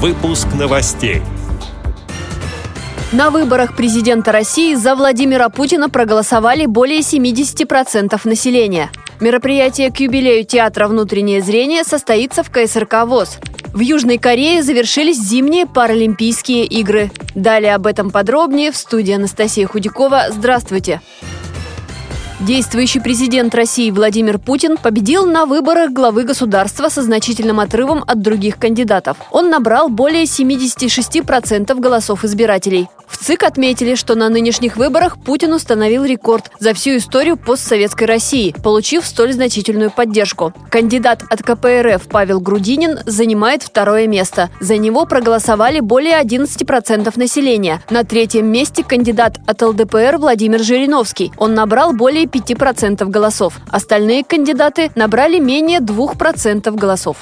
Выпуск новостей. На выборах президента России за Владимира Путина проголосовали более 70% населения. Мероприятие к юбилею театра «Внутреннее зрение» состоится в КСРК ВОЗ. В Южной Корее завершились зимние Паралимпийские игры. Далее об этом подробнее в студии Анастасия Худякова. Здравствуйте! Действующий президент России Владимир Путин победил на выборах главы государства со значительным отрывом от других кандидатов. Он набрал более 76% голосов избирателей. В ЦИК отметили, что на нынешних выборах Путин установил рекорд за всю историю постсоветской России, получив столь значительную поддержку. Кандидат от КПРФ Павел Грудинин занимает второе место. За него проголосовали более 11% населения. На третьем месте кандидат от ЛДПР Владимир Жириновский. Он набрал более 5% голосов. Остальные кандидаты набрали менее 2% голосов.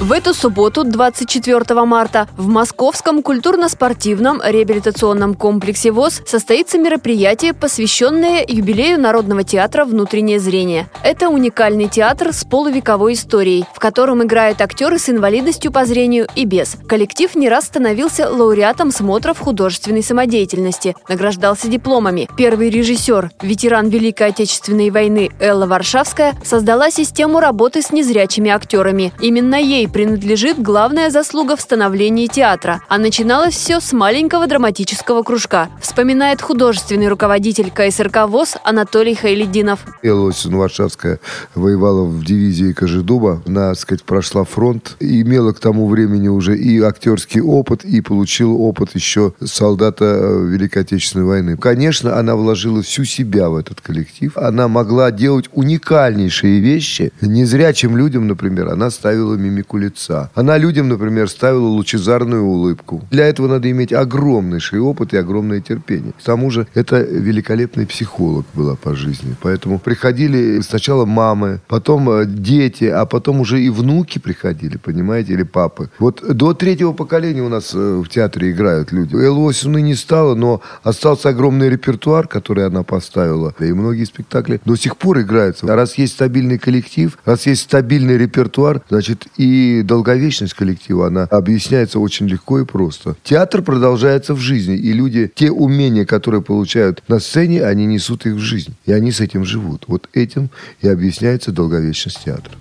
В эту субботу, 24 марта, в Московском культурно-спортивном реабилитационном комплексе ВОЗ состоится мероприятие, посвященное юбилею Народного театра «Внутреннее зрение». Это уникальный театр с полувековой историей, в котором играют актеры с инвалидностью по зрению и без. Коллектив не раз становился лауреатом смотров художественной самодеятельности, награждался дипломами. Первый режиссер, ветеран Великой Отечественной войны Элла Варшавская, создала систему работы с незрячими актерами. Именно ей принадлежит главная заслуга в становлении театра, а начиналось все с маленького драматического кружка, вспоминает художественный руководитель КСРК ВОЗ Анатолий Хайлединов. Элла Варшавская воевала в дивизии Кожедуба, она, так сказать, прошла фронт, имела к тому времени уже и актерский опыт, и получила опыт еще солдата э, Великой Отечественной войны. Конечно, она вложила всю себя в этот коллектив. Она могла делать уникальнейшие вещи. Незрячим людям, например, она ставила мимику лица. Она людям, например, ставила лучезарную улыбку. Для этого надо иметь огромнейший опыт и огромное терпение. К тому же, это великолепный психолог была по жизни. Поэтому приходили сначала мамы, потом э, дети, а потом уже и внуки приходили, понимаете, или папы. Вот до третьего поколения у нас э, в театре играют люди. Эллы не стало, но остался огромный репертуар, который она поставила. И многие спектакли до сих пор играются. А раз есть стабильный коллектив, раз есть стабильный репертуар, значит и долговечность коллектива, она объясняется очень легко и просто. Театр продолжается в жизни, и люди, те умения, которые получают на сцене, они несут их в жизнь. И они с этим живут. Вот этим и объясняется долговечность театра.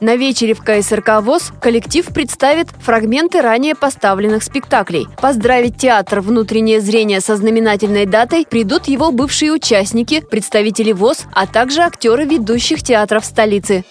На вечере в КСРК ВОЗ коллектив представит фрагменты ранее поставленных спектаклей. Поздравить театр «Внутреннее зрение» со знаменательной датой придут его бывшие участники, представители ВОЗ, а также актеры ведущих театров столицы.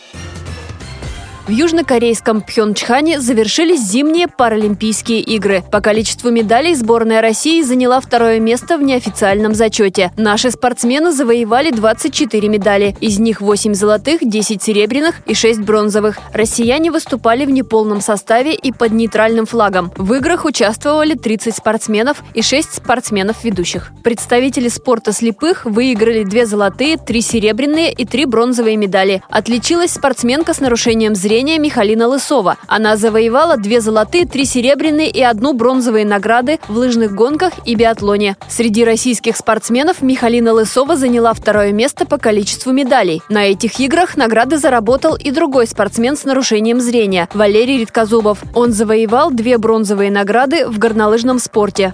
В южнокорейском Пхенчхане завершились зимние Паралимпийские игры. По количеству медалей сборная России заняла второе место в неофициальном зачете. Наши спортсмены завоевали 24 медали. Из них 8 золотых, 10 серебряных и 6 бронзовых. Россияне выступали в неполном составе и под нейтральным флагом. В играх участвовали 30 спортсменов и 6 спортсменов-ведущих. Представители спорта слепых выиграли 2 золотые, 3 серебряные и 3 бронзовые медали. Отличилась спортсменка с нарушением зрения выступления Михалина Лысова. Она завоевала две золотые, три серебряные и одну бронзовые награды в лыжных гонках и биатлоне. Среди российских спортсменов Михалина Лысова заняла второе место по количеству медалей. На этих играх награды заработал и другой спортсмен с нарушением зрения – Валерий Редкозубов. Он завоевал две бронзовые награды в горнолыжном спорте.